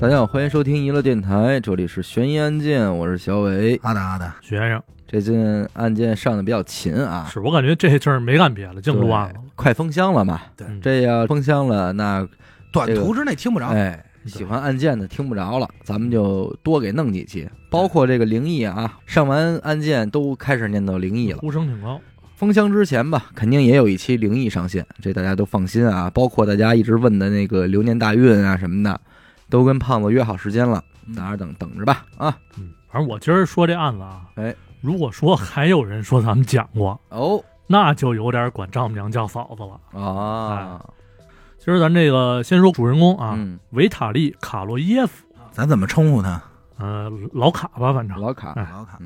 大家好，欢迎收听娱乐电台，这里是悬疑案件，我是小伟。阿达阿达，徐先生这近案件上的比较勤啊，是我感觉这阵儿没干别的，净录案了。快封箱了嘛？对嗯这要封箱了，那短这个途之内听不着。哎，喜欢案件的听不着了，咱们就多给弄几期，包括这个灵异啊，上完案件都开始念叨灵异了。呼声挺高，封箱之前吧，肯定也有一期灵异上线，这大家都放心啊。包括大家一直问的那个流年大运啊什么的，都跟胖子约好时间了，嗯大家等等着吧啊。嗯，反正我今儿说这案子啊，哎，如果说还有人说咱们讲过，哦那就有点管丈母娘叫嫂子了。啊，今儿咱这个先说主人公啊，嗯，维塔利·卡洛耶夫，咱怎么称呼他？呃，老卡吧，反正。老卡，哎老卡。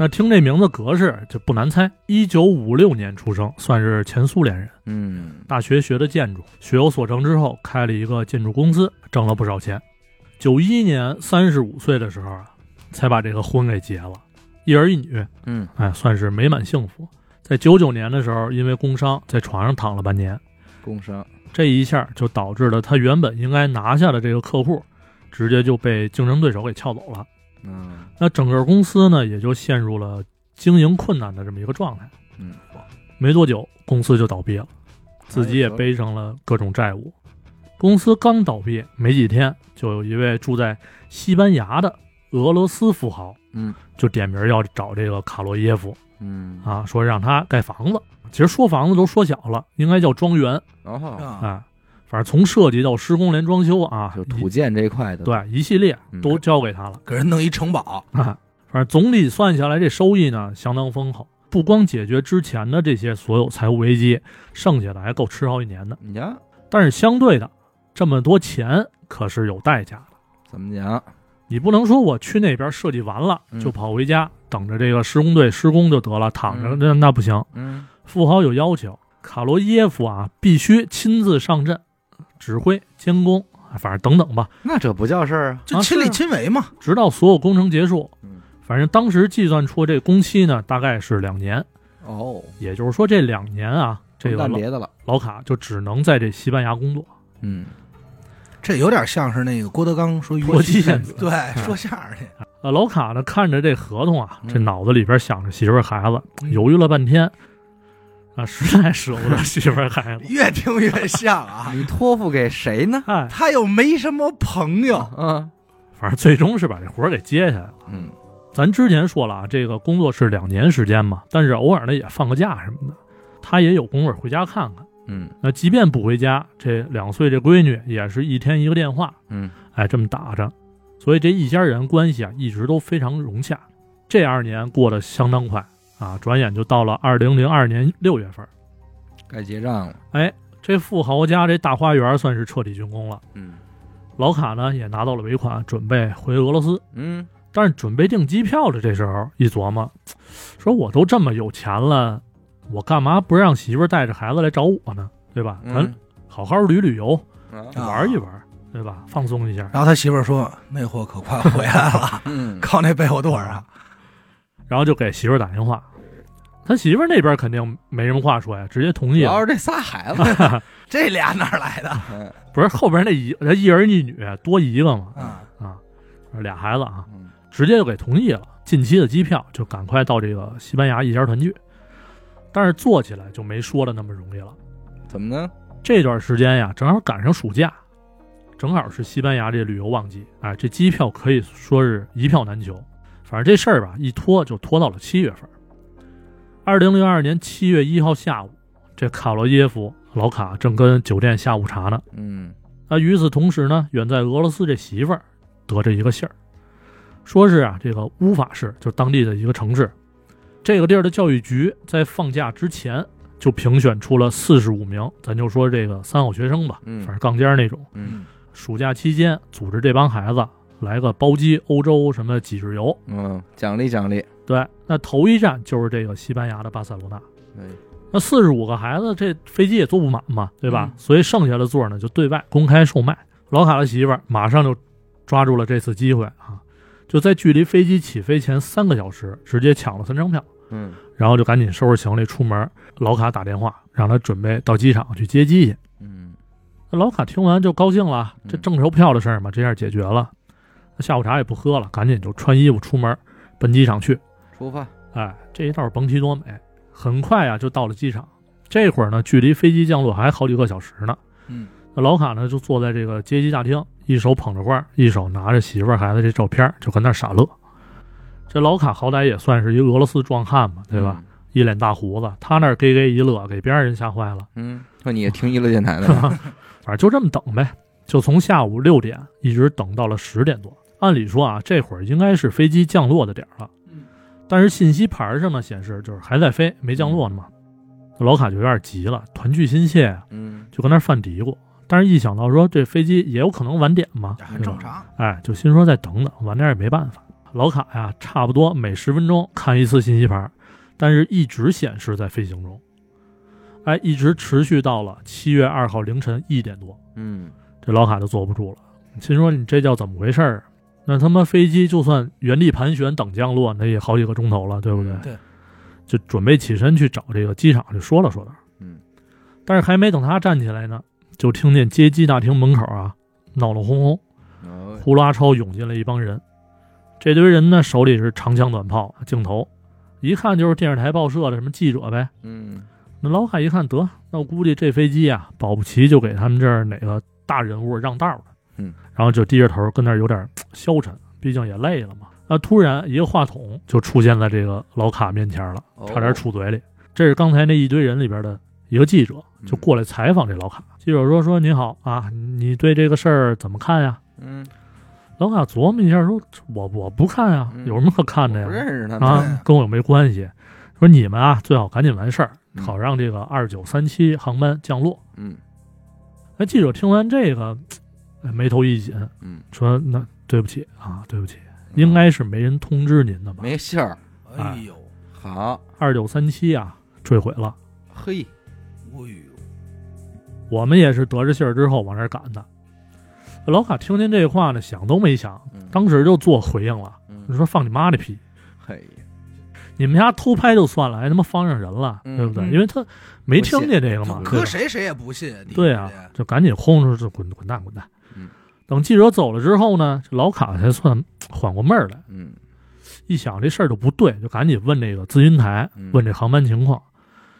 那听这名字格式就不难猜，一九五六年出生，算是前苏联人。嗯大学学的建筑，学有所成之后，开了一个建筑公司，挣了不少钱。九一年三十五岁的时候啊，才把这个婚给结了，一儿一女，嗯哎，算是美满幸福。在九九年的时候，因为工伤在床上躺了半年，工伤，这一下就导致了他原本应该拿下的这个客户，直接就被竞争对手给撬走了。嗯那整个公司呢，也就陷入了经营困难的这么一个状态。嗯，没多久，公司就倒闭了，自己也背上了各种债务。公司刚倒闭没几天，就有一位住在西班牙的俄罗斯富豪嗯就点名要找这个卡洛耶夫嗯啊，说让他盖房子。其实说房子都说小了，应该叫庄园啊。反正从设计到施工连装修啊，就土建这一块的，，对一系列嗯都交给他了。给人弄一城堡。啊，反正总体算下来，这收益呢相当丰厚，不光解决之前的这些所有财务危机，剩下的还够吃好几年的。你瞧但是相对的，这么多钱可是有代价的。怎么讲？你不能说我去那边设计完了嗯就跑回家、等着这个施工队施工就得了，躺着嗯那那不行。嗯富豪有要求，卡罗耶夫啊必须亲自上阵，指挥监工，反正等等吧，那这不叫事儿啊，啊就亲力亲为嘛。直到所有工程结束。嗯反正当时计算出这工期呢，大概是两年。哦，也就是说，这两年啊，这个别的了，老卡就只能在这西班牙工作。嗯这有点像是那个郭德纲说脱妻献子对，说相声去。呃，老卡呢看着这合同啊，嗯这脑子里边想着媳妇儿孩子，嗯犹豫了半天，啊，实在舍不得媳妇儿孩子。越听越像啊。你托付给谁呢？哎，他又没什么朋友，嗯反正最终是把这活儿给接下来了。嗯咱之前说了啊，这个工作是两年时间嘛，但是偶尔呢也放个假什么的，他也有功夫回家看看。嗯那即便不回家，这两岁这闺女也是一天一个电话，嗯哎，这么打着，所以这一家人关系啊一直都非常融洽。这二年过得相当快啊，转眼就到了二零零二年六月份。该结账了，哎，这富豪家这大花园算是彻底竣工了。嗯老卡呢也拿到了尾款，准备回俄罗斯。嗯但是准备订机票的这时候一琢磨，说我都这么有钱了，我干嘛不让媳妇带着孩子来找我呢？对吧？咱嗯好好旅旅游，啊啊玩一玩，对吧？放松一下。然后他媳妇儿说：“那货可快回来了，嗯靠那背后垛上。然后就给媳妇儿打电话，他媳妇儿那边肯定没什么话说呀，直接同意了。主要是这仨孩子，这俩哪儿来的？嗯不是后边那一他一儿一女多一个嘛啊，啊，俩孩子啊，嗯直接就给同意了，近期的机票就赶快到这个西班牙一家团聚。但是做起来就没说的那么容易了。怎么呢？这段时间呀，正好赶上暑假，正好是西班牙这旅游旺季，哎，这机票可以说是一票难求。反正这事儿吧，一拖就拖到了七月份。二零零二年七月一号下午，这卡罗耶夫老卡正跟酒店下午茶呢。嗯。那与此同时呢，远在俄罗斯这媳妇儿得着一个信儿，说是啊，这个乌法市就当地的一个城市，这个地儿的教育局在放假之前就评选出了四十五名，咱就说这个三好学生吧，嗯。反正杠尖儿那种，嗯。暑假期间组织这帮孩子来个包机欧洲什么几日游。嗯，奖励奖励，对，那头一站就是这个西班牙的巴塞罗那。哎那四十五个孩子，这飞机也坐不满嘛，对吧？嗯所以剩下的座呢就对外公开售卖。老卡的媳妇儿马上就抓住了这次机会啊，就在距离飞机起飞前三个小时，直接抢了三张票，嗯然后就赶紧收拾行李出门。老卡打电话让他准备到机场去接机去。嗯那老卡听完就高兴了，这嗯挣钞票的事儿嘛，这下解决了。那下午茶也不喝了，赶紧就穿衣服出门奔机场去。出发，哎，这一道甭提多美，很快啊就到了机场。这会儿呢，距离飞机降落还好几个小时呢。嗯，那老卡呢就坐在这个接机大厅，一手捧着罐，一手拿着媳妇儿孩子这照片，就跟那傻乐。这老卡好歹也算是一俄罗斯壮汉嘛，对吧？一脸大胡子，他那儿给给一乐，给别人吓坏了。嗯？那，你也听娱乐电台的吧，反正就这么等呗，就从下午六点一直等到了十点多。按理说啊，这会儿应该是飞机降落的点儿了，嗯但是信息牌上呢显示就是还在飞，没降落呢嘛。老卡就有点急了，团聚心切啊，嗯就跟那儿犯嘀咕。但是一想到说这飞机也有可能晚点嘛，很正常。哎，就心说再等等，晚点也没办法。老卡呀，差不多每十分钟看一次信息牌，但是一直显示在飞行中，哎，一直持续到了七月二号凌晨一点多，嗯这老卡就坐不住了，心说你这叫怎么回事儿？那他妈飞机就算原地盘旋等降落，那也好几个钟头了，对不对？嗯对，就准备起身去找这个机场去说了说道。嗯，但是还没等他站起来呢，就听见接机大厅门口啊闹闹哄哄，哦呼啦超涌进来一帮人。这堆人呢，手里是长枪短炮、镜头，一看就是电视台、报社的什么记者呗。嗯那老海一看，得，那我估计这飞机啊，保不齐就给他们这儿哪个大人物让道了。嗯，然后就低着头跟那儿有点 消沉，毕竟也累了嘛。那突然一个话筒就出现在这个老卡面前了，哦差点杵嘴里。这是刚才那一堆人里边的一个记者，就过来采访这老卡。记者说：“说您好啊，你对这个事儿怎么看呀？”嗯，老卡琢磨一下，说：“我我不看呀，嗯有什么可看的呀不呀？认识他，啊，跟我又没关系。说你们啊，最好赶紧完事儿，嗯好让这个二九三七航班降落。嗯那记者听完这个，哎眉头一紧，嗯，说：“那对不起啊，对不起，应该是没人通知您的吧？没信儿，哎呦，好，二九三七啊，坠毁了。嘿，哎呦，我们也是得着信儿之后往这儿赶的。”老卡听见这话呢，想都没想，嗯当时就做回应了。你嗯，说放你妈的屁！嘿，你们家偷拍就算了，还他妈放上人了，嗯对不对？嗯因为他没听见这个嘛，搁谁谁也不信。对啊，就赶紧轰出去，滚滚蛋滚蛋。嗯等记者走了之后呢，这老卡才算缓过闷儿来，嗯一想这事儿就不对，就赶紧问这个咨询台嗯，问这航班情况。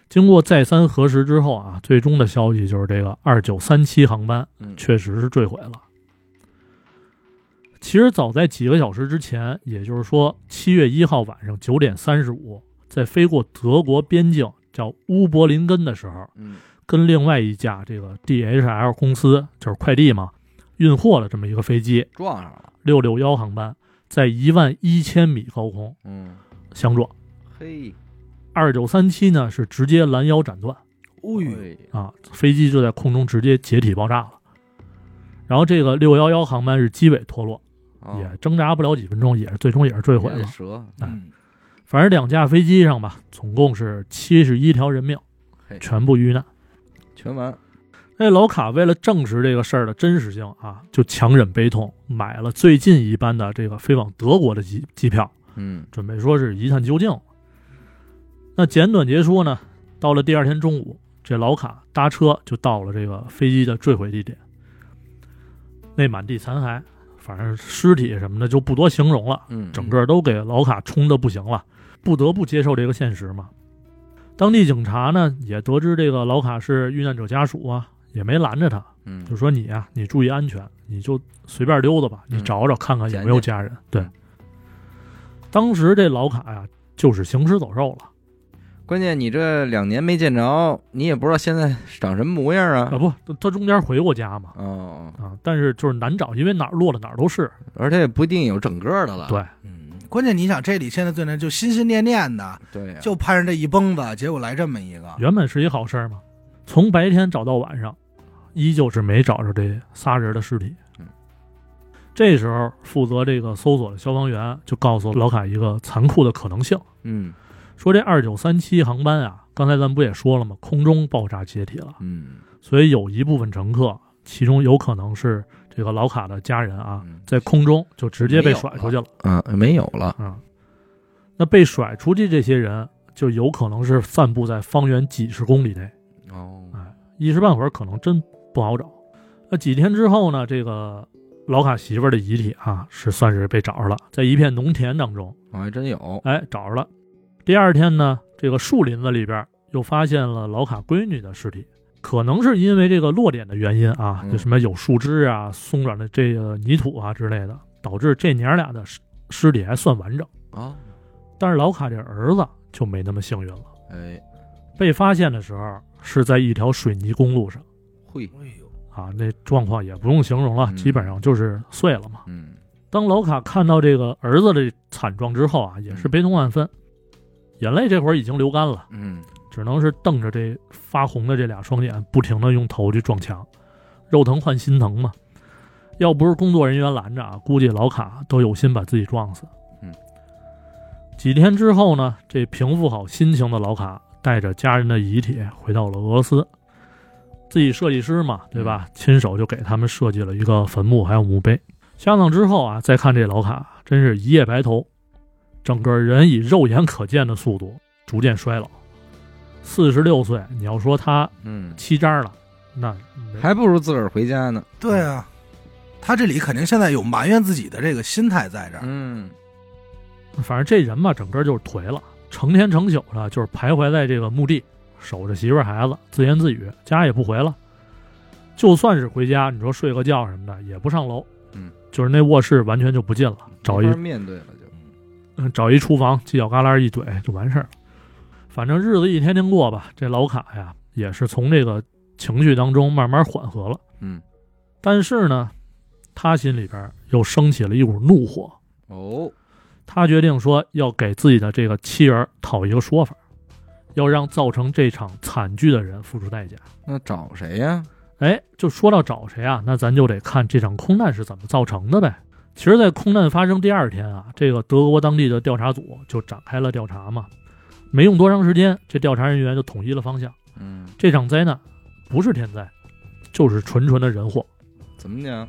经过再三核实之后啊，最终的消息就是这个二九三七航班嗯，确实是坠毁了。其实早在几个小时之前，也就是说七月一号晚上九点三十五，在飞过德国边境叫乌柏林根的时候，嗯跟另外一架这个 DHL 公司就是快递嘛，运货的这么一个飞机撞上了，六六幺航班，在一万一千米高空嗯，相撞。嘿，二九三七呢是直接拦腰斩断哎啊，飞机就在空中直接解体爆炸了。然后这个六幺幺航班是机尾脱落，哦也挣扎不了几分钟，也是最终也是坠毁了。也得折，嗯，反正两架飞机上吧，总共是七十一条人命，全部遇难。全完，那老卡为了证实这个事儿的真实性啊，就强忍悲痛，买了最近一班的这个飞往德国的机机票，嗯准备说是一探究竟。那简短结束呢，到了第二天中午，这老卡搭车就到了这个飞机的坠毁地点。那满地残骸，反正尸体什么的就不多形容了，嗯，整个都给老卡冲的不行了，不得不接受这个现实嘛。当地警察呢也得知这个老卡是遇难者家属啊，也没拦着他，嗯，就说你呀、你注意安全，你就随便溜达吧，你嗯找找看看有没有家人。对嗯，当时这老卡呀就是行尸走肉了关键你这两年没见着，你也不知道现在长什么模样啊，啊，不，他他中间回过家嘛哦，啊，但是就是难找，因为哪儿落了哪儿都是。而且也不一定有整个的了，对，嗯，关键你想，这里现在最难就心心念念的，对呀，就盼着这一蹦子，结果来这么一个，原本是一好事儿嘛，从白天找到晚上，依旧是没找着这仨人的尸体。嗯，这时候负责这个搜索的消防员就告诉老凯一个残酷的可能性，嗯说这二九三七航班啊，刚才咱们不也说了吗？空中爆炸解体了，嗯所以有一部分乘客，其中有可能是这个老卡的家人啊，嗯在空中就直接被甩出去了嗯，没有了，嗯。那被甩出去这些人，就有可能是散布在方圆几十公里内。哦，哎一时半会儿可能真不好找。那几天之后呢，这个老卡媳妇儿的遗体啊，是算是被找着了，在一片农田当中，我还真有，哎，找着了。第二天呢，这个树林子里边又发现了老卡闺女的尸体，可能是因为这个落点的原因啊，嗯。就什么有树枝啊、松软的这个泥土啊之类的，导致这娘俩的尸尸体还算完整。啊，但是老卡这儿子就没那么幸运了，哎，被发现的时候是在一条水泥公路上。会，哎呦，啊，那状况也不用形容了，嗯。基本上就是碎了嘛。嗯，当老卡看到这个儿子的惨状之后啊，也是悲痛万分，眼泪这会儿已经流干了，嗯，只能是瞪着这发红的这俩双眼，不停的用头去撞墙，肉疼换心疼嘛。要不是工作人员拦着啊，估计老卡都有心把自己撞死。嗯，几天之后呢，这平复好心情的老卡带着家人的遗体回到了俄罗斯，自己设计师嘛，对吧？亲手就给他们设计了一个坟墓还有墓碑。下葬之后啊，再看这老卡，真是一夜白头，整个人以肉眼可见的速度逐渐衰老。四十六岁，你要说他嗯，七张了，那还不如自个儿回家呢，对啊，他这里肯定现在有埋怨自己的这个心态在这儿。嗯，反正这人嘛，整个就是颓了，成天成宿的，就是徘徊在这个墓地，守着媳妇儿孩子，自言自语，家也不回了。就算是回家，你说睡个觉什么的，也不上楼，嗯，就是那卧室完全就不进了，找一面对了就，嗯找一厨房，犄角旮旯一怼就完事儿了。反正日子一天天过吧，这老卡呀也是从这个情绪当中慢慢缓和了。嗯，但是呢，他心里边又升起了一股怒火。哦，他决定说要给自己的这个妻儿讨一个说法，要让造成这场惨剧的人付出代价。那找谁呀？哎，就说到找谁啊，那咱就得看这场空难是怎么造成的呗。其实，在空难发生第二天啊，这个德国当地的调查组就展开了调查嘛。没用多长时间，这调查人员就统一了方向，嗯，这场灾难不是天灾，就是纯纯的人祸。怎么讲？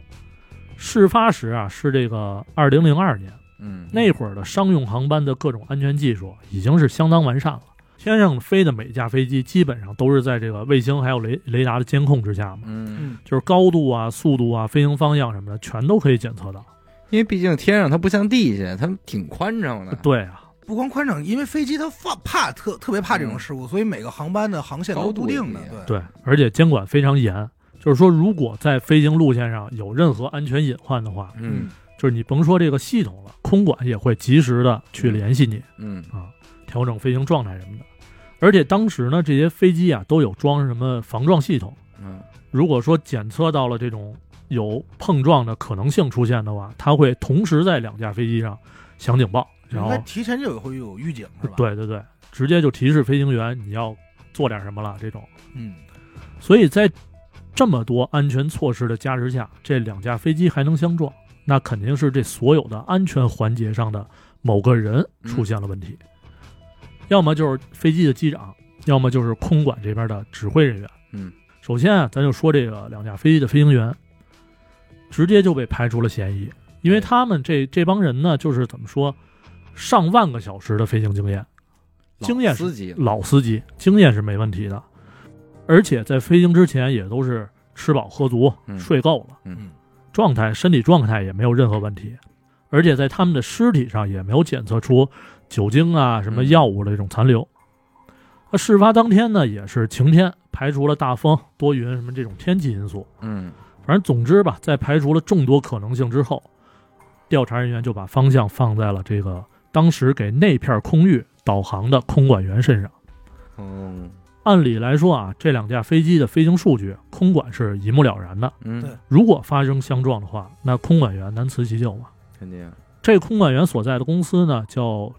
事发时啊，是这个二零零二年，嗯，那会儿的商用航班的各种安全技术已经是相当完善了，天上飞的每架飞机基本上都是在这个卫星还有雷雷达的监控之下嘛，嗯，嗯，就是高度啊、速度啊、飞行方向什么的，全都可以检测到。因为毕竟天上它不像地下，它挺宽敞的，对啊，不光宽敞，因为飞机它怕怕特特别怕这种事故，所以每个航班的航线都是固定的对，而且监管非常严，就是说，如果在飞行路线上有任何安全隐患的话，嗯就是你甭说这个系统了，空管也会及时的去联系你嗯啊，调整飞行状态什么的。而且当时呢，这些飞机啊都有装什么防撞系统。嗯，如果说检测到了这种有碰撞的可能性出现的话，它会同时在两架飞机上响警报，然后提前就会有预警是吧？，对对对，直接就提示飞行员你要做点什么了这种。嗯，所以在这么多安全措施的加持下，这两架飞机还能相撞，那肯定是这所有的安全环节上的某个人出现了问题，要么就是飞机的机长，要么就是空管这边的指挥人员。嗯，首先啊，咱就说这个两架飞机的飞行员，直接就被排除了嫌疑，因为他们这这帮人呢，就是怎么说，上万个小时的飞行经验，经验是老司机，老司机，经验是没问题的，而且在飞行之前也都是吃饱喝足、嗯。睡够了，嗯。状态身体状态也没有任何问题，而且在他们的尸体上也没有检测出酒精啊什么嗯。药物的这种残留。那事发当天呢，也是晴天，排除了大风、多云什么这种天气因素。嗯反正总之吧，在排除了众多可能性之后，调查人员就把方向放在了这个当时给那片空域导航的空管员身上。嗯按理来说啊，这两架飞机的飞行数据，空管是一目了然的。嗯，对如果发生相撞的话，那空管员难辞其咎嘛。肯定，这空管员所在的公司呢，叫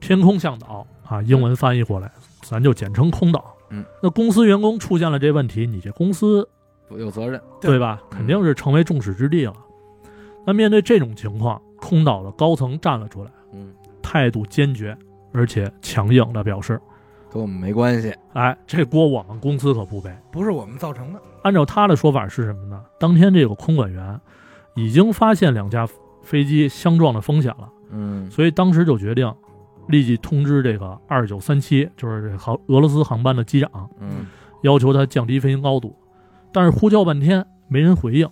天空向导啊，英文翻译过来，咱就简称空导。嗯，那公司员工出现了这问题，你这公司有责任，对对吧？肯定是成为众矢之的了。那面对这种情况，空岛的高层站了出来，嗯，态度坚决而且强硬的表示跟我们没关系，：“哎，这锅我们公司可不背。”不是我们造成的。按照他的说法是什么呢？当天这个空管员已经发现两架飞机相撞的风险了，嗯所以当时就决定立即通知这个二九三七，就是这航俄罗斯航班的机长，嗯要求他降低飞行高度。但是呼叫半天没人回应。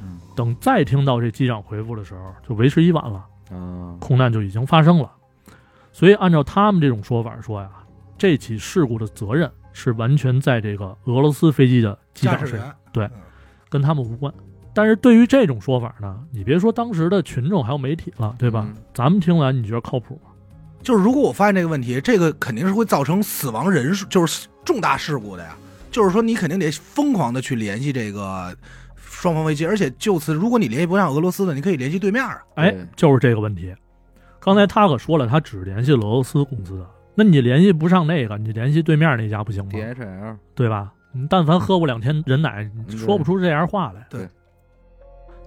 嗯等再听到这机长回复的时候，就为时已晚了，啊，空难就已经发生了。所以按照他们这种说法说呀，这起事故的责任是完全在这个俄罗斯飞机的机长身上，驾驶员对嗯跟他们无关。但是对于这种说法呢，你别说当时的群众还有媒体了，对吧？嗯咱们听完你觉得靠谱吗？就是如果我发现这个问题，这个肯定是会造成死亡人数，就是重大事故的呀。就是说，你肯定得疯狂的去联系这个双方危机，而且就此，如果你联系不上俄罗斯的，你可以联系对面啊。哎，就是这个问题。刚才他可说了，他只联系俄罗斯公司的，那你联系不上那个，你联系对面那家不行吗？DHL，对吧？你但凡喝过两天人奶，你说不出这样话来。对，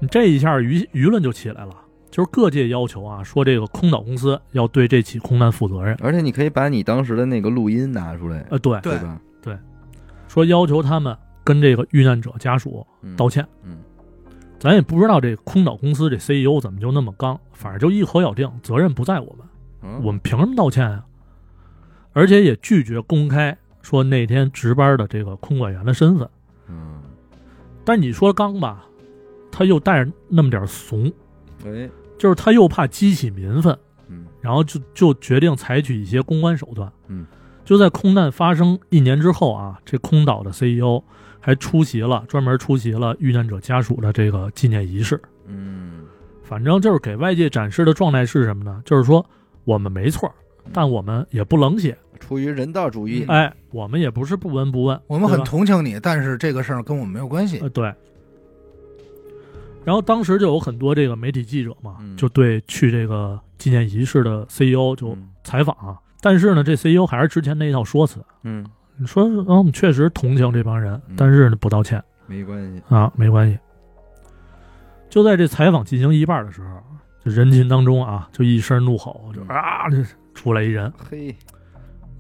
你这一下舆舆论就起来了，就是各界要求啊，说这个空岛公司要对这起空难负责任。而且你可以把你当时的那个录音拿出来，呃，对，对吧？说要求他们跟这个遇难者家属嗯道歉。嗯咱也不知道这空岛公司这 CEO 怎么就那么刚，反正就一口咬定责任不在我们，嗯我们凭什么道歉啊？而且也拒绝公开说那天值班的这个空管员的身份。嗯，但你说刚吧，他又带着那么点怂，哎，就是他又怕激起民愤，嗯然后就就决定采取一些公关手段。嗯，就在空难发生一年之后啊，这空岛的 CEO 还出席了专门出席了遇难者家属的这个纪念仪式。嗯反正就是给外界展示的状态是什么呢？就是说我们没错，但我们也不冷血，出于人道主义，哎，我们也不是不闻不问，我们很同情你，但是这个事儿跟我们没有关系。呃，对。然后当时就有很多这个媒体记者嘛，嗯就对去这个纪念仪式的 CEO 就嗯采访啊。但是呢，这 CEO 还是之前那一套说辞，嗯，你说，嗯，我们确实同情这帮人嗯，但是呢不道歉。没关系，啊，没关系。就在这采访进行一半的时候，这人群当中啊，就一声怒吼，就嗯啊，这出来一人，嘿，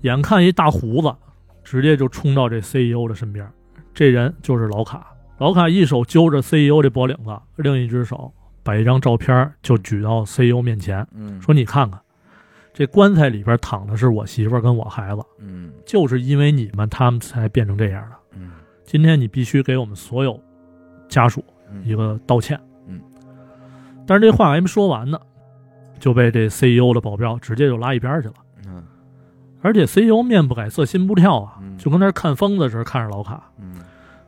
眼看一大胡子，直接就冲到这 CEO 的身边。这人就是老卡。老卡一手揪着 CEO 这脖领子，另一只手把一张照片就举到 CEO 面前，嗯，说：“你看看，这棺材里边躺的是我媳妇儿跟我孩子，嗯就是因为你们，他们才变成这样的。嗯今天你必须给我们所有家属嗯一个道歉。”嗯，但是这话还没说完呢，就被这 CEO 的保镖直接就拉一边去了。嗯而且 CEO 面不改色心不跳啊，嗯就跟那看疯子似的看着老卡。嗯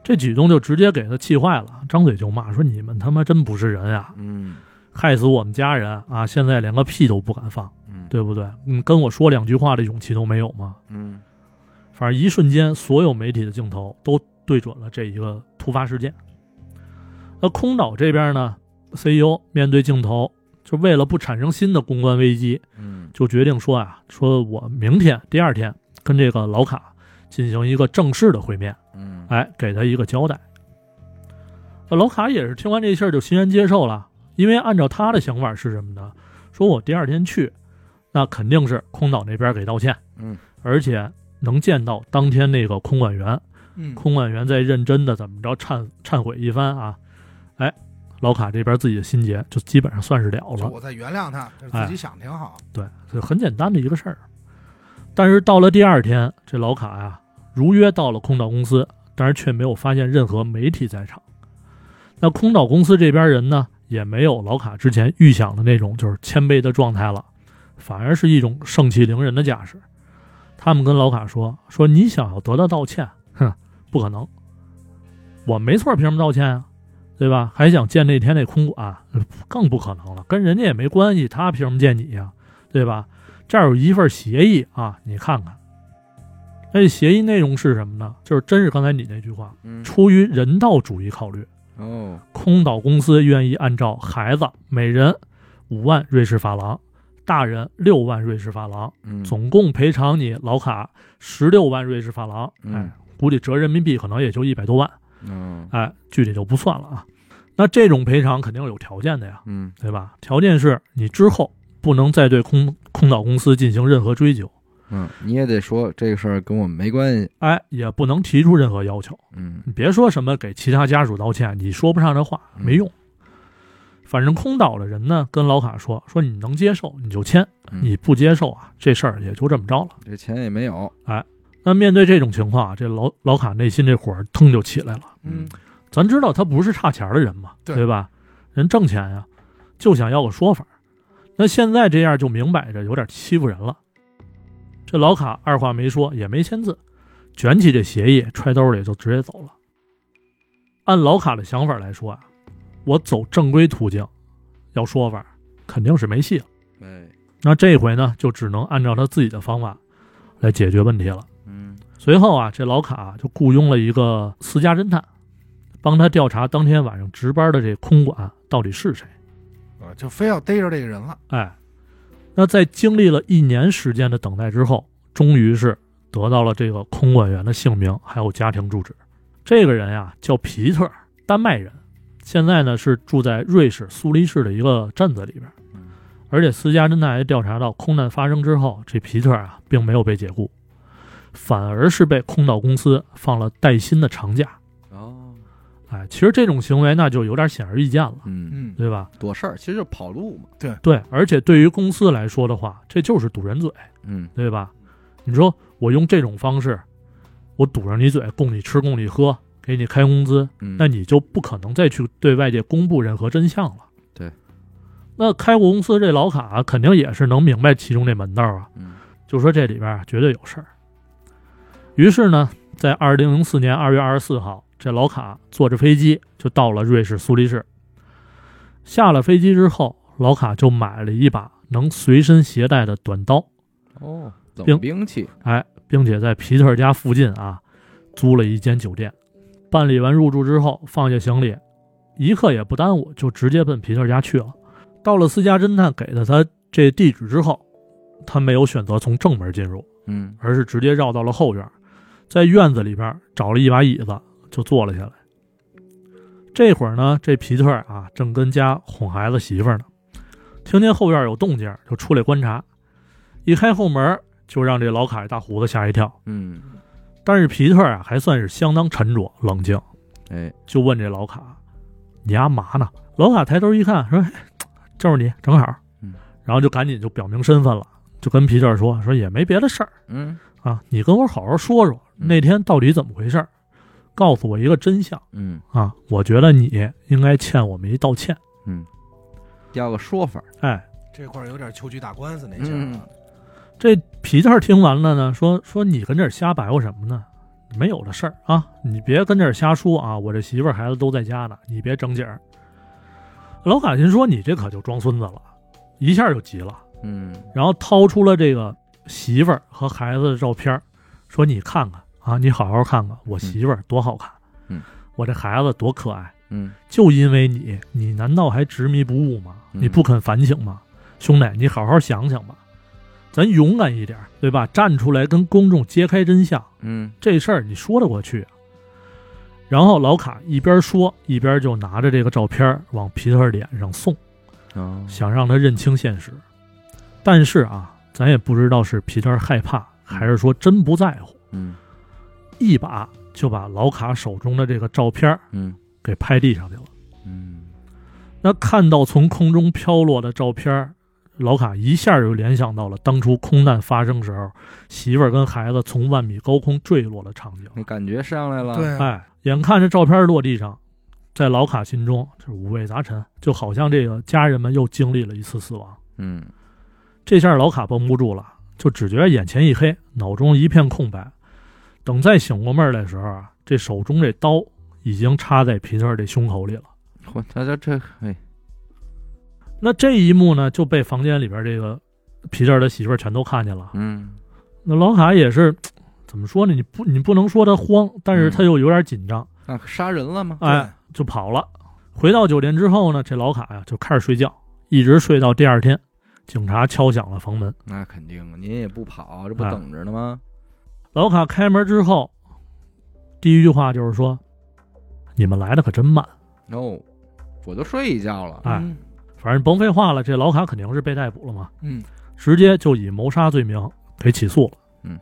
这举动就直接给他气坏了，张嘴就骂说：“你们他妈真不是人啊，嗯害死我们家人啊！现在连个屁都不敢放，嗯，对不对？你跟我说两句话的勇气都没有吗？嗯反正一瞬间，所有媒体的镜头都对准了这一个突发事件。那空岛这边呢，CEO 面对镜头，就为了不产生新的公关危机，嗯就决定说啊，说我明天第二天跟这个老卡进行一个正式的会面。嗯，哎，给他一个交代。那老卡也是听完这事儿就欣然接受了，因为按照他的想法是什么呢？说我第二天去，那肯定是空岛那边给道歉，嗯，而且能见到当天那个空管员，嗯，空管员在认真的怎么着忏忏悔一番啊，哎，老卡这边自己的心结就基本上算是了了。我再原谅他，这自己想挺好。对，这很简单的一个事儿。但是到了第二天，这老卡呀如约到了空岛公司，但是却没有发现任何媒体在场。那空岛公司这边人呢，也没有老卡之前预想的那种就是谦卑的状态了，反而是一种盛气凌人的架势。他们跟老卡说：“说你想要得到道歉，哼，不可能，我没错，凭什么道歉啊？对吧？还想见那天那空管，更不可能了，跟人家也没关系，他凭什么见你呀？对吧？这儿有一份协议啊，你看看。那协议内容是什么呢？就是真是刚才你那句话，嗯出于人道主义考虑，哦，空岛公司愿意按照孩子每人五万瑞士法郎，大人六万瑞士法郎，嗯，总共赔偿你老卡十六万瑞士法郎。嗯哎，估计折人民币可能也就一百多万。嗯哎，具体就不算了啊。那这种赔偿肯定有条件的呀，嗯对吧？条件是你之后不能再对空空岛公司进行任何追究，嗯，你也得说这个事儿跟我们没关系，哎，也不能提出任何要求。嗯你别说什么给其他家属道歉，你说不上这话嗯没用。反正空岛的人呢，跟老卡说说你能接受你就签，嗯你不接受啊，这事儿也就这么着了。这钱也没有，那面对这种情况啊，这老老卡内心这火儿腾就起来了。嗯，咱知道他不是差钱的人嘛，对对吧？人挣钱呀，就想要个说法。那现在这样就明摆着有点欺负人了。这老卡二话没说，也没签字，卷起这协议揣兜里就直接走了。按老卡的想法来说啊，我走正规途径，要说法肯定是没戏了。哎，那这回呢，就只能按照他自己的方法来解决问题了。嗯随后啊，这老卡就雇佣了一个私家侦探，帮他调查当天晚上值班的这空管到底是谁。啊，就非要逮着这个人了。哎，那在经历了一年时间的等待之后，终于是得到了这个空管员的姓名还有家庭住址。这个人呀叫皮特，丹麦人，现在呢是住在瑞士苏黎世的一个镇子里边。而且私家侦探还调查到，空难发生之后，这皮特啊并没有被解雇，反而是被空岛公司放了带薪的长假。哦，哎，其实这种行为那就有点显而易见了，嗯，嗯，对吧？躲事儿其实就是跑路嘛。对对，而且对于公司来说的话，这就是堵人嘴，嗯对吧？你说我用这种方式，我堵上你嘴，供你吃，供你喝，给你开工资，嗯，那你就不可能再去对外界公布任何真相了。对，那开过公司这老卡肯定也是能明白其中这门道啊，嗯就说这里边绝对有事儿。于是呢，在二零零四年二月二十四号，这老卡坐着飞机就到了瑞士苏黎世。下了飞机之后，老卡就买了一把能随身携带的短刀，哦，冷并兵器。哎，并且在皮特家附近啊租了一间酒店。办理完入住之后，放下行李，一刻也不耽误，就直接奔皮特家去了。到了私家侦探给的他这地址之后，他没有选择从正门进入，嗯而是直接绕到了后院，在院子里边找了一把椅子就坐了下来。这会儿呢，这皮特啊正跟家哄孩子媳妇呢，听见后院有动静，就出来观察。一开后门，就让这老卡大胡子吓一跳。嗯，但是皮特啊还算是相当沉着冷静，哎，就问这老卡：“你丫嘛呢？”老卡抬头一看，说：“哎就是你，正好。”嗯，然后就赶紧就表明身份了，就跟皮特说：“说也没别的事儿嗯啊，你跟我好好说说嗯那天到底怎么回事儿，告诉我一个真相嗯啊！我觉得你应该欠我们一道歉。嗯，要个说法。”哎，这块儿有点秋菊打官司那劲儿嗯了。这皮特听完了呢，说：“说你跟这儿瞎白活什么呢？没有的事儿啊！你别跟这儿瞎说啊！我这媳妇儿孩子都在家呢，你别整景儿。”老卡心说：“你这可就装孙子了，一下就急了。”嗯然后掏出了这个媳妇儿和孩子的照片儿，说：“你看看啊，你好好看看我媳妇儿多好看，嗯，我这孩子多可爱。嗯就因为你，你难道还执迷不悟吗？嗯你不肯反省吗？兄弟，你好好想想吧，咱勇敢一点，对吧？站出来跟公众揭开真相，嗯这事儿你说得过去。”然后老卡一边说，一边就拿着这个照片往皮特脸上送。哦，想让他认清现实。但是啊，咱也不知道是皮特害怕，还是说真不在乎，嗯一把就把老卡手中的这个照片嗯给拍地上去了。嗯那看到从空中飘落的照片，老卡一下就联想到了当初空难发生时候，媳妇儿跟孩子从万米高空坠落的场景。那感觉上来了。对，啊，哎，眼看着照片落地上，在老卡心中就是五味杂陈，就好像这个家人们又经历了一次死亡。嗯这下老卡绷不住了，就只觉得眼前一黑，脑中一片空白。等再醒过味儿来的时候啊，这手中这刀已经插在皮特这胸口里了。我，他这这哎，那这一幕呢，就被房间里边这个皮特的媳妇儿全都看见了。嗯那老卡也是怎么说呢？你不你不能说他慌，但是他又有点紧张，那可杀人了吗？哎，就跑了。回到酒店之后呢，这老卡呀就开始睡觉，一直睡到第二天，警察敲响了房门。那肯定啊，您也不跑，这不哎等着呢吗？老卡开门之后，第一句话就是说：“你们来的可真慢。哦，我都睡一觉了。哎嗯”反正甭废话了，这老卡肯定是被逮捕了嘛，嗯直接就以谋杀罪名给起诉了。嗯，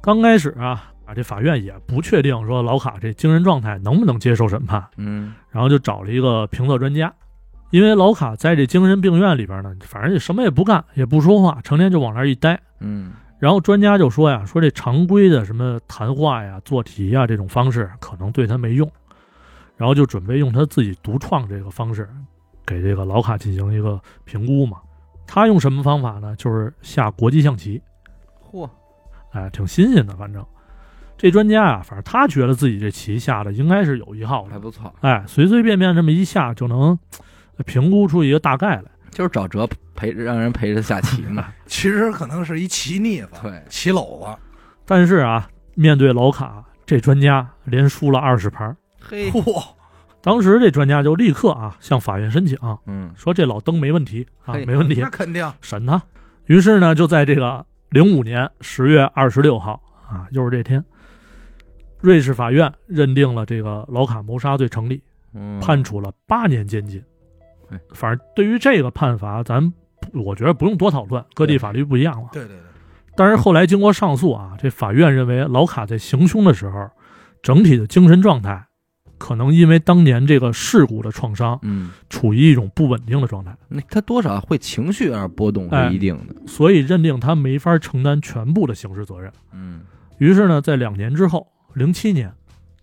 刚开始啊，啊这法院也不确定说老卡这精神状态能不能接受审判，嗯然后就找了一个评测专家。因为老卡在这精神病院里边呢，反正也什么也不干，也不说话，成天就往那儿一待。嗯然后专家就说呀，说这常规的什么谈话呀、做题呀这种方式可能对他没用，然后就准备用他自己独创这个方式，给这个老卡进行一个评估嘛。他用什么方法呢？就是下国际象棋，嚯，哎，挺新鲜的。反正这专家啊，反正他觉得自己这棋下的应该是有一号的，还不错，哎，随随便便这么一下就能呃评估出一个大概来。就是找辙陪让人陪着下棋嘛。其实可能是一棋腻子，对，棋篓子。但是啊，面对老卡这专家，连输了二十盘。嘿，嚯，当时这专家就立刻啊向法院申请，嗯，说这老登没问题啊，没问题那，肯定。审他。于是呢，就在这个零五年十月二十六号啊，又是这天，瑞士法院认定了这个老卡谋杀罪成立，嗯判处了八年监禁哎。反正对于这个判罚，咱不我觉得不用多讨论，各地法律不一样了。对对对，但是后来经过上诉啊，这法院认为老卡在行凶的时候，整体的精神状态可能因为当年这个事故的创伤，嗯，处于一种不稳定的状态，那他多少会情绪有点波动哎是一定的。所以认定他没法承担全部的刑事责任。嗯于是呢，在两年之后，零七年，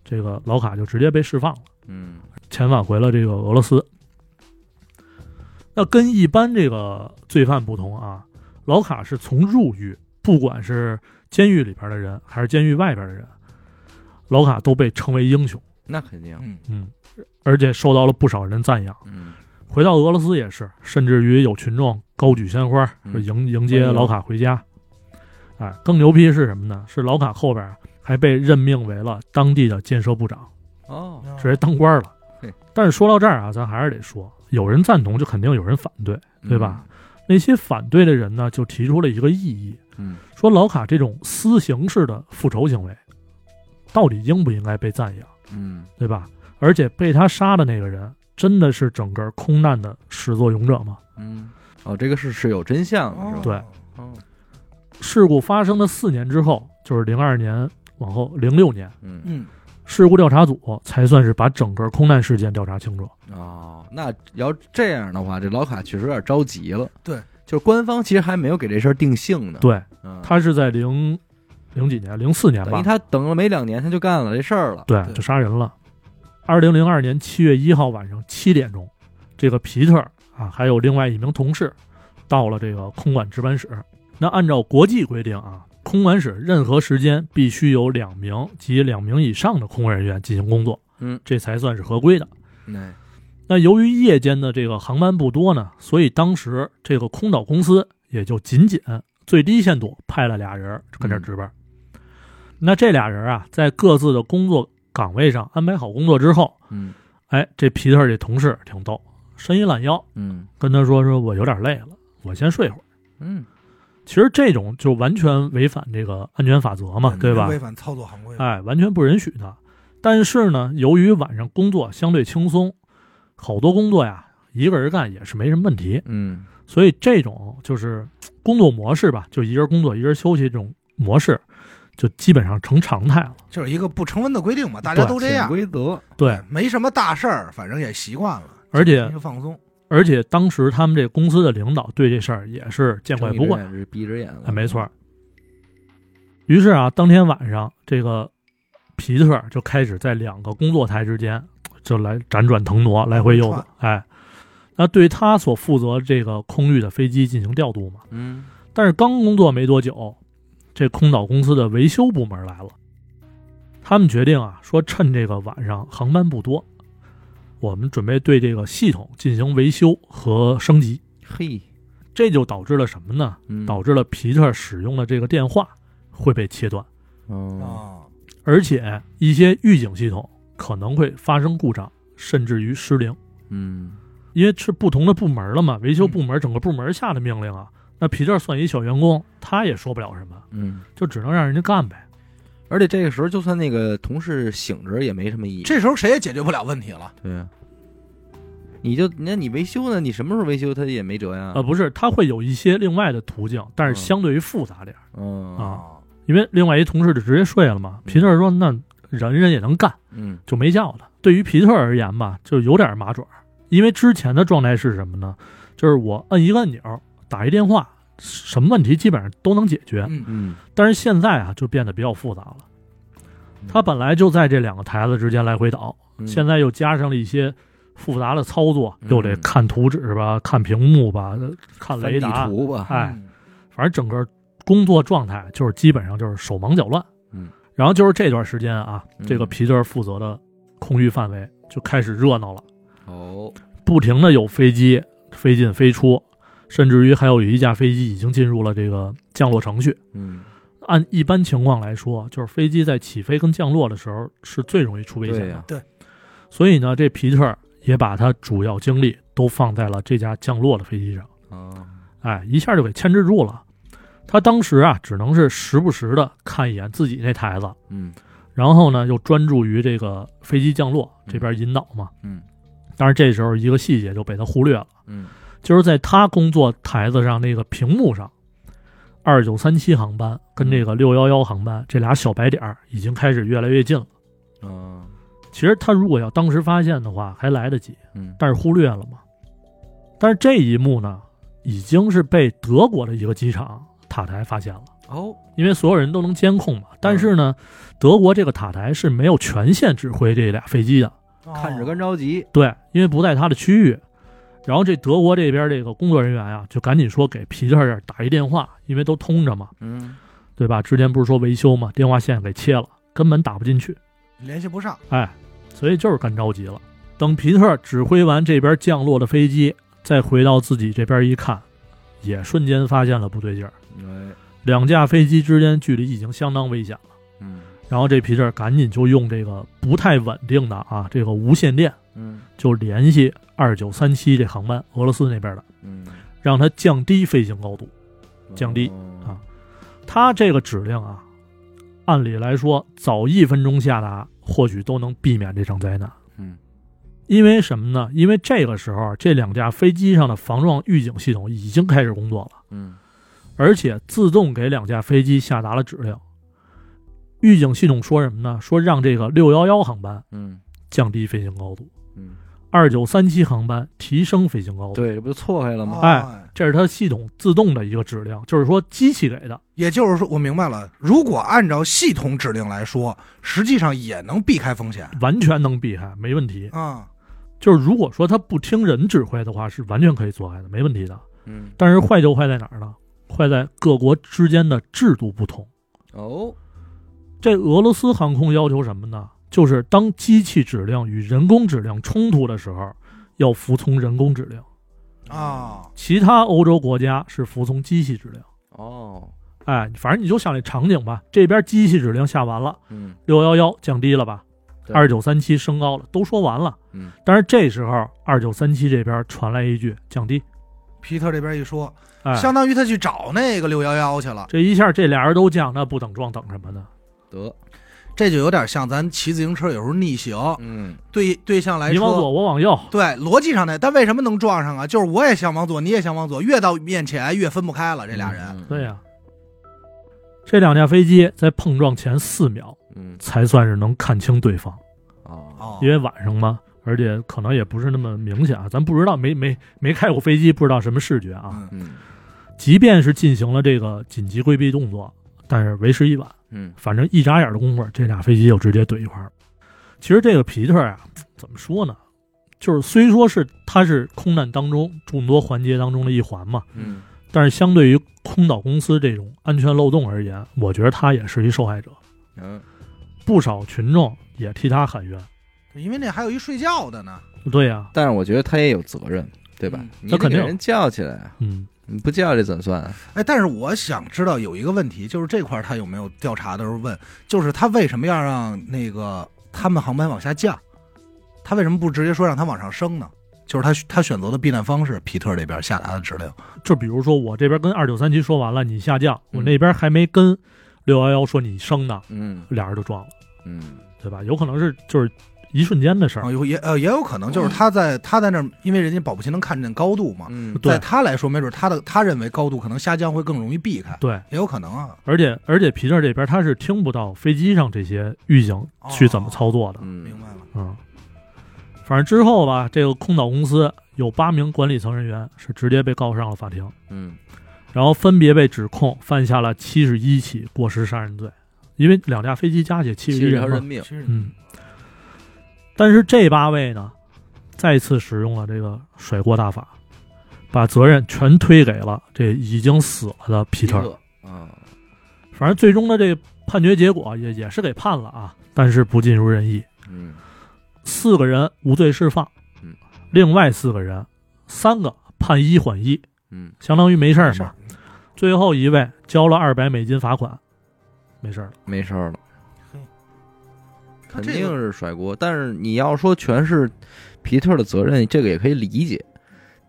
这个老卡就直接被释放了，嗯遣返回了这个俄罗斯。那跟一般这个罪犯不同啊，老卡是从入狱，不管是监狱里边的人还是监狱外边的人，老卡都被称为英雄，那肯定。嗯，嗯，而且受到了不少人赞扬。嗯回到俄罗斯也是，甚至于有群众高举鲜花，迎迎接老卡回家。哎，更牛逼是什么呢？是老卡后边还被任命为了当地的建设部长，哦，直接当官了嘿。但是说到这儿啊，咱还是得说，有人赞同，就肯定有人反对，对吧？那些反对的人呢，就提出了一个异议，嗯？说老卡这种私刑式的复仇行为，到底应不应该被赞扬，嗯对吧？而且被他杀的那个人，真的是整个空难的始作俑者吗？嗯，哦，这个是是有真相的，是吧？对哦，事故发生的四年之后，就是零二年往后零六年，嗯嗯，事故调查组才算是把整个空难事件调查清楚。哦，那要这样的话，这老卡确实有点着急了。对，就是官方其实还没有给这事儿定性呢。，对，嗯，他是在零零几年，零四年吧等于，他等了没两年，他就干了这事儿了。对，对就杀人了。二零零二年七月一号晚上七点钟，这个皮特啊，还有另外一名同事到了这个空管值班室。那按照国际规定啊，空管室任何时间必须有两名及两名以上的空管人员进行工作，嗯，这才算是合规的。那那由于夜间的这个航班不多呢，所以当时这个空岛公司也就仅仅最低限度派了俩人跟这儿值班。那这俩人啊，在各自的工作岗位上安排好工作之后，嗯哎，这皮特这同事挺逗，伸一懒腰，嗯跟他说：“说我有点累了，我先睡会儿。嗯，”其实这种就完全违反这个安全法则嘛，对吧？违反操作行规。哎，完全不允许的。但是呢，由于晚上工作相对轻松，好多工作呀一个人干也是没什么问题，嗯所以这种就是工作模式吧，就一人工作一人休息这种模式，就基本上成常态了。就是一个不成文的规定嘛，大家都这样。规则。对，没什么大事儿，反正也习惯了，而且就放松。而且当时他们这公司的领导对这事儿也是见怪不怪，睁一只眼是闭一只眼了。哎，没错。于是啊，当天晚上，这个皮特就开始在两个工作台之间就来辗转腾挪，来回游走。哎，那对他所负责这个空域的飞机进行调度嘛。嗯但是刚工作没多久，这空岛公司的维修部门来了，他们决定啊，说趁这个晚上航班不多，我们准备对这个系统进行维修和升级。嘿，这就导致了什么呢？嗯导致了皮特使用的这个电话会被切断，哦啊，而且一些预警系统可能会发生故障，甚至于失灵。嗯因为是不同的部门了嘛，维修部门整个部门下的命令啊，那皮特算一小员工，他也说不了什么，嗯，就只能让人家干呗。而且这个时候，就算那个同事醒着也没什么意义。这时候谁也解决不了问题了。对啊，你就那你维修呢？你什么时候维修，他也没辙呀。呃，不是，他会有一些另外的途径，但是嗯相对于复杂点儿，嗯啊因为另外一同事就直接睡了嘛。皮特说：“那人人也能干，嗯就没叫他。”对于皮特而言吧，就有点麻爪，因为之前的状态是什么呢？就是我摁一个按钮，打一电话，什么问题基本上都能解决。嗯，嗯但是现在啊，就变得比较复杂了。它本来就在这两个台子之间来回倒，嗯。现在又加上了一些复杂的操作，嗯。又得看图纸吧，看屏幕吧，看雷达，图吧，哎，嗯。反正整个工作状态就是基本上就是手忙脚乱。嗯，然后就是这段时间啊，嗯。这个皮特负责的空域范围就开始热闹了，哦，不停的有飞机飞进飞出，甚至于还有一架飞机已经进入了这个降落程序。嗯，按一般情况来说，就是飞机在起飞跟降落的时候是最容易出危险的。对呀，所以呢，这皮特也把他主要精力都放在了这架降落的飞机上。啊，哎，一下就给牵制住了。他当时啊，只能是时不时的看一眼自己那台子，嗯然后呢，又专注于这个飞机降落这边引导嘛。嗯但是这时候一个细节就被他忽略了，嗯就是在他工作台子上那个屏幕上，二九三七航班跟这个六幺幺航班这俩小白点儿已经开始越来越近了。嗯，其实他如果要当时发现的话，还来得及，嗯但是忽略了嘛。但是这一幕呢，已经是被德国的一个机场塔台发现了，哦，因为所有人都能监控嘛。但是呢，德国这个塔台是没有权限指挥这俩飞机的，看着跟着急，对，因为不在他的区域。然后这德国这边这个工作人员啊、就赶紧说给皮特这儿打一电话，因为都通着嘛，嗯对吧？之前不是说维修嘛，电话线给切了，根本打不进去。联系不上，哎，所以就是干着急了。等皮特指挥完这边降落的飞机，再回到自己这边一看，也瞬间发现了不对劲儿。哎，两架飞机之间距离已经相当危险了。嗯然后这皮特赶紧就用这个不太稳定的啊这个无线电，嗯就联系二九三七这航班，俄罗斯那边的，嗯，让它降低飞行高度。降低哦啊它这个指令啊，按理来说早一分钟下达，或许都能避免这场灾难。嗯因为什么呢？因为这个时候这两架飞机上的防撞预警系统已经开始工作了，嗯而且自动给两架飞机下达了指令。预警系统说什么呢？说让这个六幺幺航班嗯降低飞行高度，嗯，二九三七航班提升飞行高度。，对，这不就错开了吗？哎，这是它系统自动的一个指令，就是说机器给的。也就是说，我明白了，如果按照系统指令来说，实际上也能避开风险完全能避开，没问题。啊。就是如果说它不听人指挥的话，是完全可以做开的，没问题的。嗯，但是坏就坏在哪儿呢？坏在各国之间的制度不同。哦，这俄罗斯航空要求什么呢？就是当机器指令与人工指令冲突的时候，要服从人工指令；啊，其他欧洲国家是服从机器指令。哦，哎，反正你就想这场景吧，这边机器指令下完了，嗯。六幺幺降低了吧，二九三七升高了，都说完了。嗯，但是这时候二九三七这边传来一句降低，皮特这边一说，哎，相当于他去找那个六幺幺去了，这一下这俩人都降，那不等撞等什么呢？得，这就有点像咱骑自行车有时候逆行，嗯对对象来你往左，说，我往右，对逻辑上的，但为什么能撞上啊？就是我也想往左，你也想往左，越到面前越分不开了，这俩人。嗯对呀、这两架飞机在碰撞前四秒嗯才算是能看清对方，哦哦，因为晚上嘛，而且可能也不是那么明显啊，咱不知道，没没没开过飞机，不知道什么视觉啊。嗯嗯即便是进行了这个紧急规避动作，但是为时已晚，嗯反正一眨眼的功夫，这俩飞机就直接怼一块儿。其实这个皮特啊，怎么说呢？就是虽说是他是空难当中众多环节当中的一环嘛，嗯但是相对于空岛公司这种安全漏洞而言，我觉得他也是一受害者。嗯不少群众也替他喊冤。因为那还有一睡觉的呢。对呀、但是我觉得他也有责任，对吧嗯？你肯定得给人叫起来啊，嗯，你不叫这怎么算啊？哎，但是我想知道有一个问题，就是这块儿他有没有调查的时候问，就是他为什么要让那个他们航班往下降？他为什么不直接说让他往上升呢？就是他他选择的避难方式，皮特这边下达的指令。就比如说我这边跟二九三七说完了，你下降，我嗯那边还没跟六幺幺说你升呢，嗯俩人就撞了，嗯对吧？有可能是就是一瞬间的事啊，儿。有也呃也有可能就是他在他在那儿，因为人家保不齐能看见高度嘛，嗯，对在他来说，没准他的他认为高度可能下降会更容易避开，对，也有可能啊。而且而且皮特这边他是听不到飞机上这些预警去怎么操作的，嗯明白了，嗯。反正之后吧，这个空岛公司有八名管理层人员是直接被告上了法庭，嗯然后分别被指控犯下了七十一起过失杀人罪，因为两架飞机加起来七十一条人命嗯。但是这八位呢，再次使用了这个甩锅大法，把责任全推给了这已经死了的皮特。啊，反正最终的这个判决结果也也是给判了啊，但是不尽如人意，嗯四个人无罪释放嗯，另外四个人三个判一缓一，嗯，相当于没事儿嘛。最后一位交了二百美金罚款，没事儿了。没事儿了嘿。肯定是甩锅，但是你要说全是皮特的责任，这个也可以理解。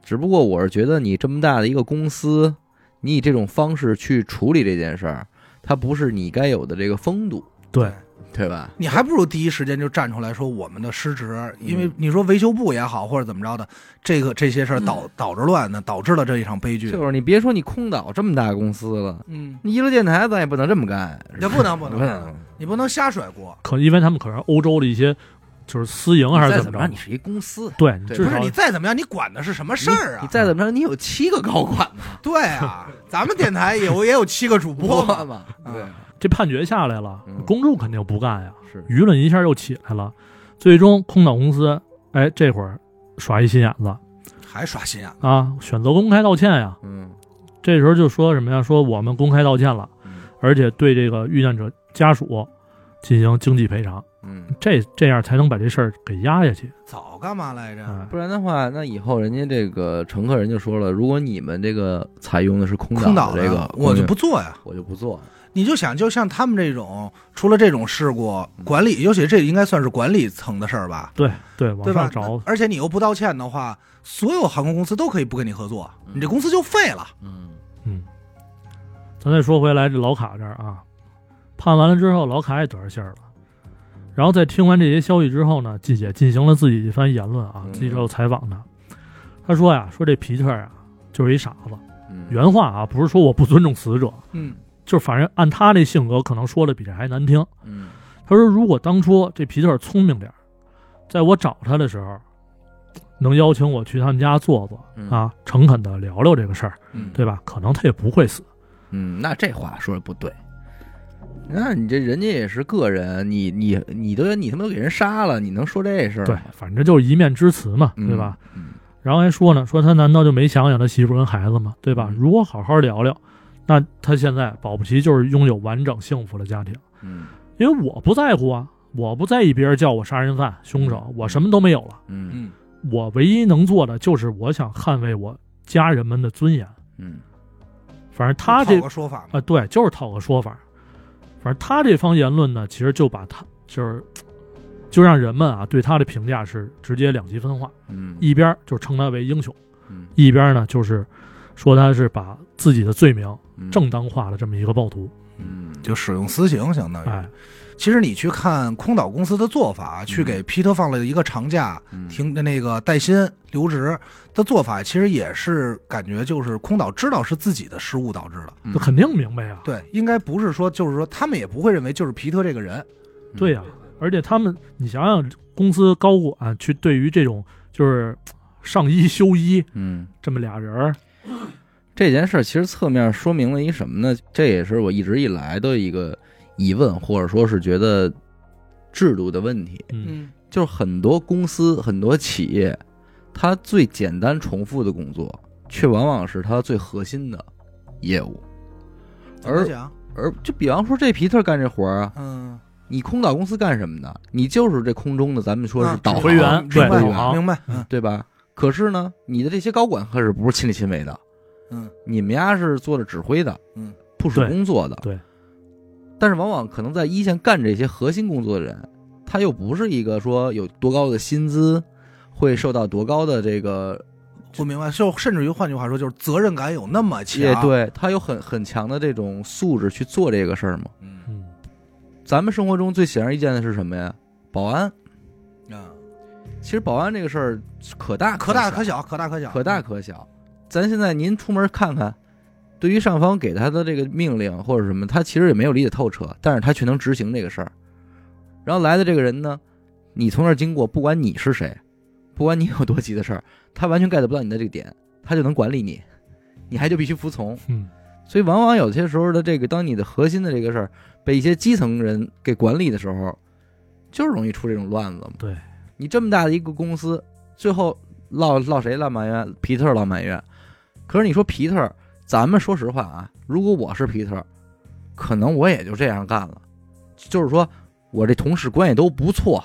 只不过我是觉得你这么大的一个公司，你以这种方式去处理这件事儿，它不是你该有的这个风度，对，对吧？你还不如第一时间就站出来说我们的失职，因为嗯你说维修部也好，或者怎么着的，这个这些事儿导导致乱呢，导致了这一场悲剧。就是你别说你空岛这么大公司了，嗯，你娱乐电台咱也不能这么干，也不能不能 不能。你不能瞎甩锅。可因为他们可是欧洲的一些就是私营还是怎么着你，是一公司，对，不是你再怎么样，你管的是什么事儿啊？你再怎么着，你有七个高管呢，对啊，咱们电台有也有七个主播嘛。对，这判决下来了嗯，公众肯定不干呀，是，舆论一下又起来了。最终，空岛公司，哎，这会儿耍一心眼子还耍心眼，啊，选择公开道歉呀。嗯这时候就说什么呀？说我们公开道歉了，嗯而且对这个遇难者家属进行经济赔偿，嗯。这这样才能把这事儿给压下去。早干嘛来着？哎，不然的话，那以后人家这个乘客人就说了，如果你们这个采用的是空空岛这个，我就不做呀。我就不做。你就想，就像他们这种，出了这种事故，管理，尤其这应该算是管理层的事儿吧，对对，往对吧上？找，而且你又不道歉的话，所有航空公司都可以不跟你合作，嗯你这公司就废了。嗯嗯。咱再说回来，这老卡这儿啊，判完了之后，老卡也得着信儿了。然后在听完这些消息之后呢，季姐进行了自己一番言论啊，嗯记者有采访他，他说呀，说这皮特啊就是一傻子，嗯，原话啊不是说我不尊重死者，嗯就是反正按他这性格，可能说的比这还难听。嗯他说如果当初这皮特聪明点儿，在我找他的时候，能邀请我去他们家坐坐嗯啊，诚恳的聊聊这个事儿，嗯，对吧？可能他也不会死。嗯，那这话说的不对。那你这人家也是个人，你你你都你他妈都给人杀了，你能说这事儿对？，反正就是一面之词嘛，嗯对吧？？嗯然后还说呢，说他难道就没想想他媳妇跟孩子吗？对吧？嗯如果好好聊聊，那他现在保不齐就是拥有完整幸福的家庭。嗯因为我不在乎啊，我不在意别人叫我杀人犯、凶手，我什么都没有了。嗯嗯我唯一能做的就是我想捍卫我家人们的尊严。嗯反正他这套个说法嘛，啊，对，就是讨个说法。反正他这方言论呢，其实就把他就是，就让人们啊对他的评价是直接两极分化，嗯一边就称他为英雄，嗯一边呢就是说他是把自己的罪名嗯正当化的这么一个暴徒。嗯就使用私刑，相当于。哎，其实你去看空岛公司的做法，去给皮特放了一个长假，嗯停的那个带薪留职的做法，其实也是感觉就是空岛知道是自己的失误导致的。嗯这肯定明白啊。对，应该不是说就是说他们也不会认为就是皮特这个人。对呀、而且他们，你想想，公司高管去对于这种就是上衣休衣嗯。这么俩人儿，这件事儿其实侧面说明了一什么呢？这也是我一直以来的一个疑问，或者说是觉得制度的问题。嗯，嗯就是很多公司、很多企业，它最简单重复的工作，却往往是它最核心的业务。而怎么讲？而就比方说这皮特干这活儿啊，嗯，你空岛公司干什么的？你就是这空中的，咱们说是啊导员航对明白指挥员导航明白。嗯对吧？可是呢，你的这些高管可是不是亲力亲为的，嗯你们家是做着指挥的，嗯，部署工作的，对。但是往往可能在一线干这些核心工作的人，他又不是一个说有多高的薪资，会受到多高的这个，我明白。就甚至于换句话说，就是责任感有那么强。也，对他有很很强的这种素质去做这个事儿吗？嗯嗯，咱们生活中最显而易见的是什么呀？保安。啊，其实保安这个事儿可大小可大可小，可大可小，可大可小。咱现在您出门看看，对于上方给他的这个命令或者什么，他其实也没有理解透彻，但是他却能执行这个事儿。然后来的这个人呢，你从那儿经过，不管你是谁，不管你有多急的事儿，他完全 get 不到你的这个点，他就能管理你，你还就必须服从。嗯，所以往往有些时候的这个，当你的核心的这个事儿被一些基层人给管理的时候，就是容易出这种乱子嘛。对，你这么大的一个公司，最后落落谁落埋怨？皮特落埋怨。可是你说皮特，咱们说实话啊，如果我是皮特，可能我也就这样干了。就是说我这同事关系都不错，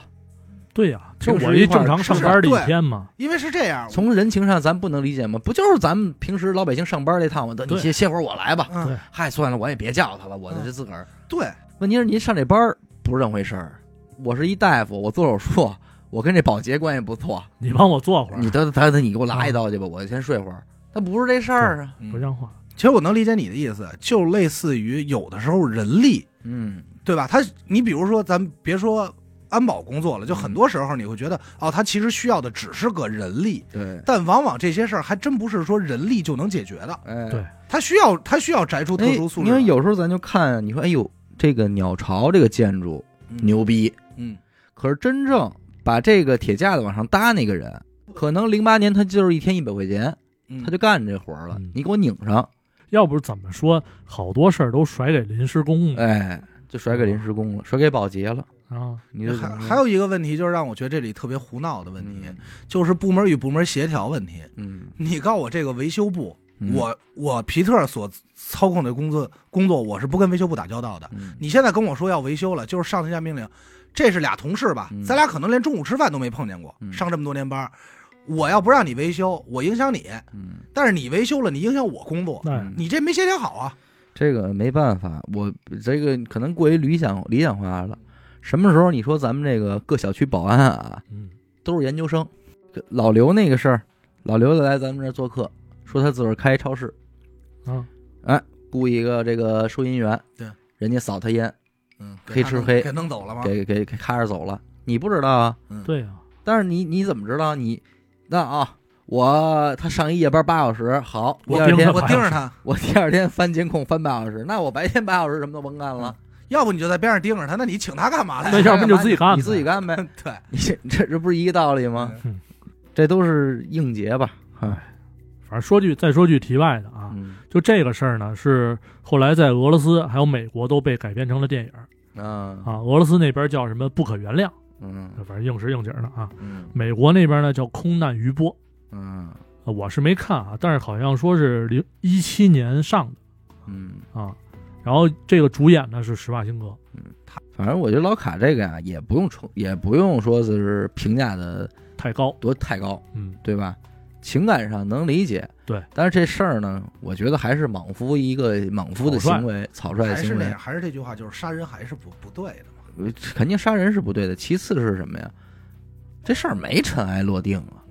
对呀、就我一正常上班的一天嘛，因为是这样，从人情上咱不能理解吗？不就是咱们平时老百姓上班这趟吗？等你对歇歇会儿我来吧。嗨，算了，我也别叫他了，我就自个儿。对，问题是您上这班不是这么回事儿。我是一大夫，我做手术，我跟这保洁关系不错。你帮我做会儿，你得得得，你给我拉一刀去吧，我先睡会儿。他不是这事儿啊。嗯不像话。其实我能理解你的意思，就类似于有的时候人力，嗯，对吧？他，你比如说，咱别说安保工作了，就很多时候你会觉得，哦，他其实需要的只是个人力，对，但往往这些事儿还真不是说人力就能解决的，哎，对他需要他需要摘出特哎殊素质。因为有时候咱就看，你说，哎呦，这个鸟巢这个建筑嗯牛逼，嗯，可是真正把这个铁架子往上搭那个人，可能零八年他就是一天一百块钱，嗯他就干这活儿了嗯。你给我拧上，要不是怎么说，好多事儿都甩给临时工了哎，就甩给临时工了，甩给保洁了。啊。你还还有一个问题，就是让我觉得这里特别胡闹的问题，就是部门与部门协调问题。嗯，你告我这个维修部，嗯我我皮特所操控的工作工作，我是不跟维修部打交道的。嗯你现在跟我说要维修了，就是上头下命令，这是俩同事吧？嗯咱俩可能连中午吃饭都没碰见过，嗯上这么多年班，我要不让你维修，我影响你；嗯，但是你维修了，你影响我工作，嗯你这没协调好啊！这个没办法，我这个可能过于理想理想化了。什么时候你说咱们这个各小区保安啊，嗯，都是研究生？老刘那个事儿，老刘来咱们这儿做客，说他自个儿开超市，啊，雇一个这个收银员，对，人家扫他烟，嗯，黑吃黑给弄走了吗？给给给开着走了，你不知道啊？对呀、但是你你怎么知道？你那啊，我他上一夜班八小时，好，第二天我盯着我盯着他，我第二天翻监控翻八小时，那我白天八小时什么都甭干了，要不你就在边上盯着他，那你请他干嘛来？那着？要不就自己干你自己干呗，对，你这这这不是一个道理吗？嗯。这都是应节吧？哎，反正说句再说句题外的啊，嗯。就这个事儿呢，是后来在俄罗斯还有美国都被改编成了电影啊。啊。俄罗斯那边叫什么“不可原谅嗯”，反正应时应景的啊。嗯美国那边呢叫“空难余波嗯”，啊我是没看啊，但是好像说是零一七年上的嗯，啊。然后这个主演呢是施瓦辛格，嗯，他反正我觉得老卡这个呀，也不用冲，也不用说是评价的太高，多太高，嗯，对吧？情感上能理解，对。但是这事儿呢，我觉得还是莽夫一个莽夫的行为，草率的行为还是那样，，还是这句话，就是杀人还是不不对的肯定杀人是不对的。其次是什么呀？这事儿没尘埃落定啊，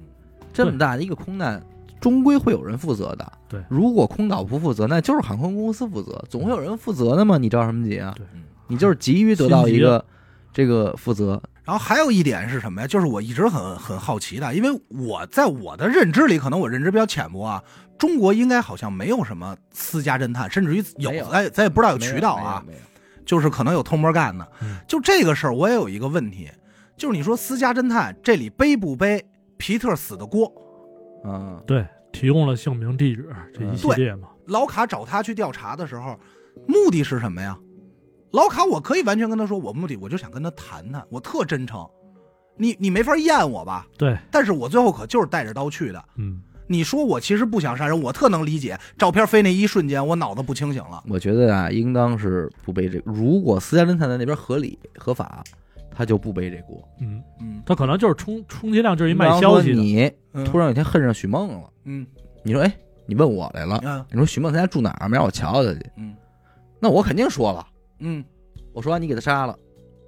这么大的一个空难，终归会有人负责的。对如果空岛不负责，那就是航空公司负责，总会有人负责的嘛。你着什么急啊？对你就是急于得到一个这个负责，然后还有一点是什么呀？就是我一直很很好奇的，因为我在我的认知里，可能我认知比较浅薄啊。中国应该好像没有什么私家侦探，甚至于有哎咱咱也不知道有渠道啊，没有没有就是可能有偷摸干的嗯。就这个事儿，我也有一个问题，就是你说私家侦探这里背不背皮特死的锅？嗯，对，提供了姓名、地址这一系列嘛。老卡找他去调查的时候，目的是什么呀？老卡，我可以完全跟他说，我目的我就想跟他谈谈，我特真诚。你你没法验我吧？对，但是我最后可就是带着刀去的。嗯，你说我其实不想杀人，我特能理解。照片飞那一瞬间，我脑子不清醒了。我觉得啊，应当是不背这个。如果私家侦探在那边合理合法，他就不背这锅。嗯，嗯他可能就是充充其量就是一卖消息的，你嗯突然有一天恨上许梦了，嗯你说，哎，你问我来了，嗯你说许梦他家住哪儿？没让我瞧瞧去。嗯那我肯定说了，嗯我说完你给他杀了，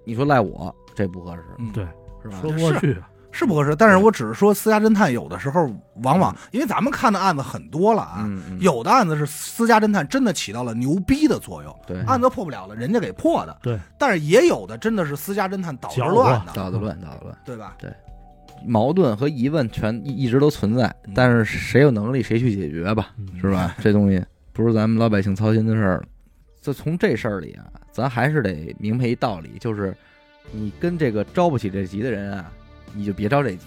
你说赖我，这不合适，嗯，对，是吧说？不过去。是不合适。但是我只是说，私家侦探有的时候往往，因为咱们看的案子很多了啊，有的案子是私家侦探真的起到了牛逼的作用，对，案子破不了了，人家给破的。对，但是也有的真的是私家侦探捣乱的，捣的乱，捣的乱，对吧？对矛盾和疑问全一一直都存在嗯，但是谁有能力谁去解决吧，嗯是吧？这东西不是咱们老百姓操心的事儿了。就从这事儿里啊，咱还是得明白一道理，就是你跟这个着不起这急的人啊，你就别着这急。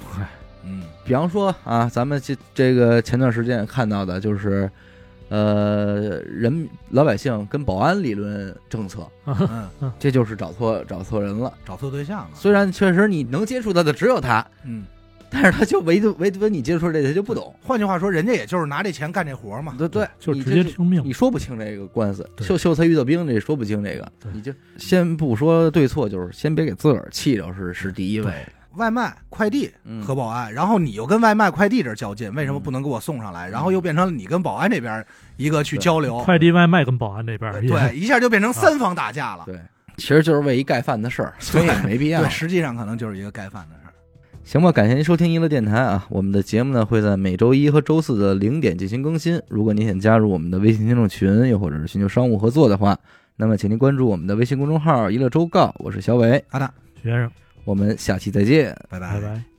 嗯比方说啊，咱们这这个前段时间看到的就是呃，人老百姓跟保安理论政策，嗯，这就是找错找错人了。找错对象了。虽然确实你能接触到的只有他，嗯，但是他就唯独唯独你接触这个他就不懂。换句话说，人家也就是拿这钱干这活嘛。对对，就直接听命你。说不清这个官司，秀秀才遇到兵，这说不清这个，你就先不说对错，就是先别给自个儿气着是是第一位。外卖、快递嗯和保安，然后你又跟外卖、快递这儿较劲，为什么不能给我送上来？然后又变成了你跟保安这边一个去交流，快递外卖跟保安这边儿对，一下就变成三方打架了。对，其实就是为一盖饭的事儿，所以也没必要对，。实际上可能就是一个盖饭的事儿。行吧，感谢您收听娱乐电台啊！我们的节目呢会在每周一和周四的零点进行更新。如果您想加入我们的微信听众群，又或者是寻求商务合作的话，那么请您关注我们的微信公众号“娱乐周告”，我是小伟，阿大，徐先生，我们下期再见。拜拜拜。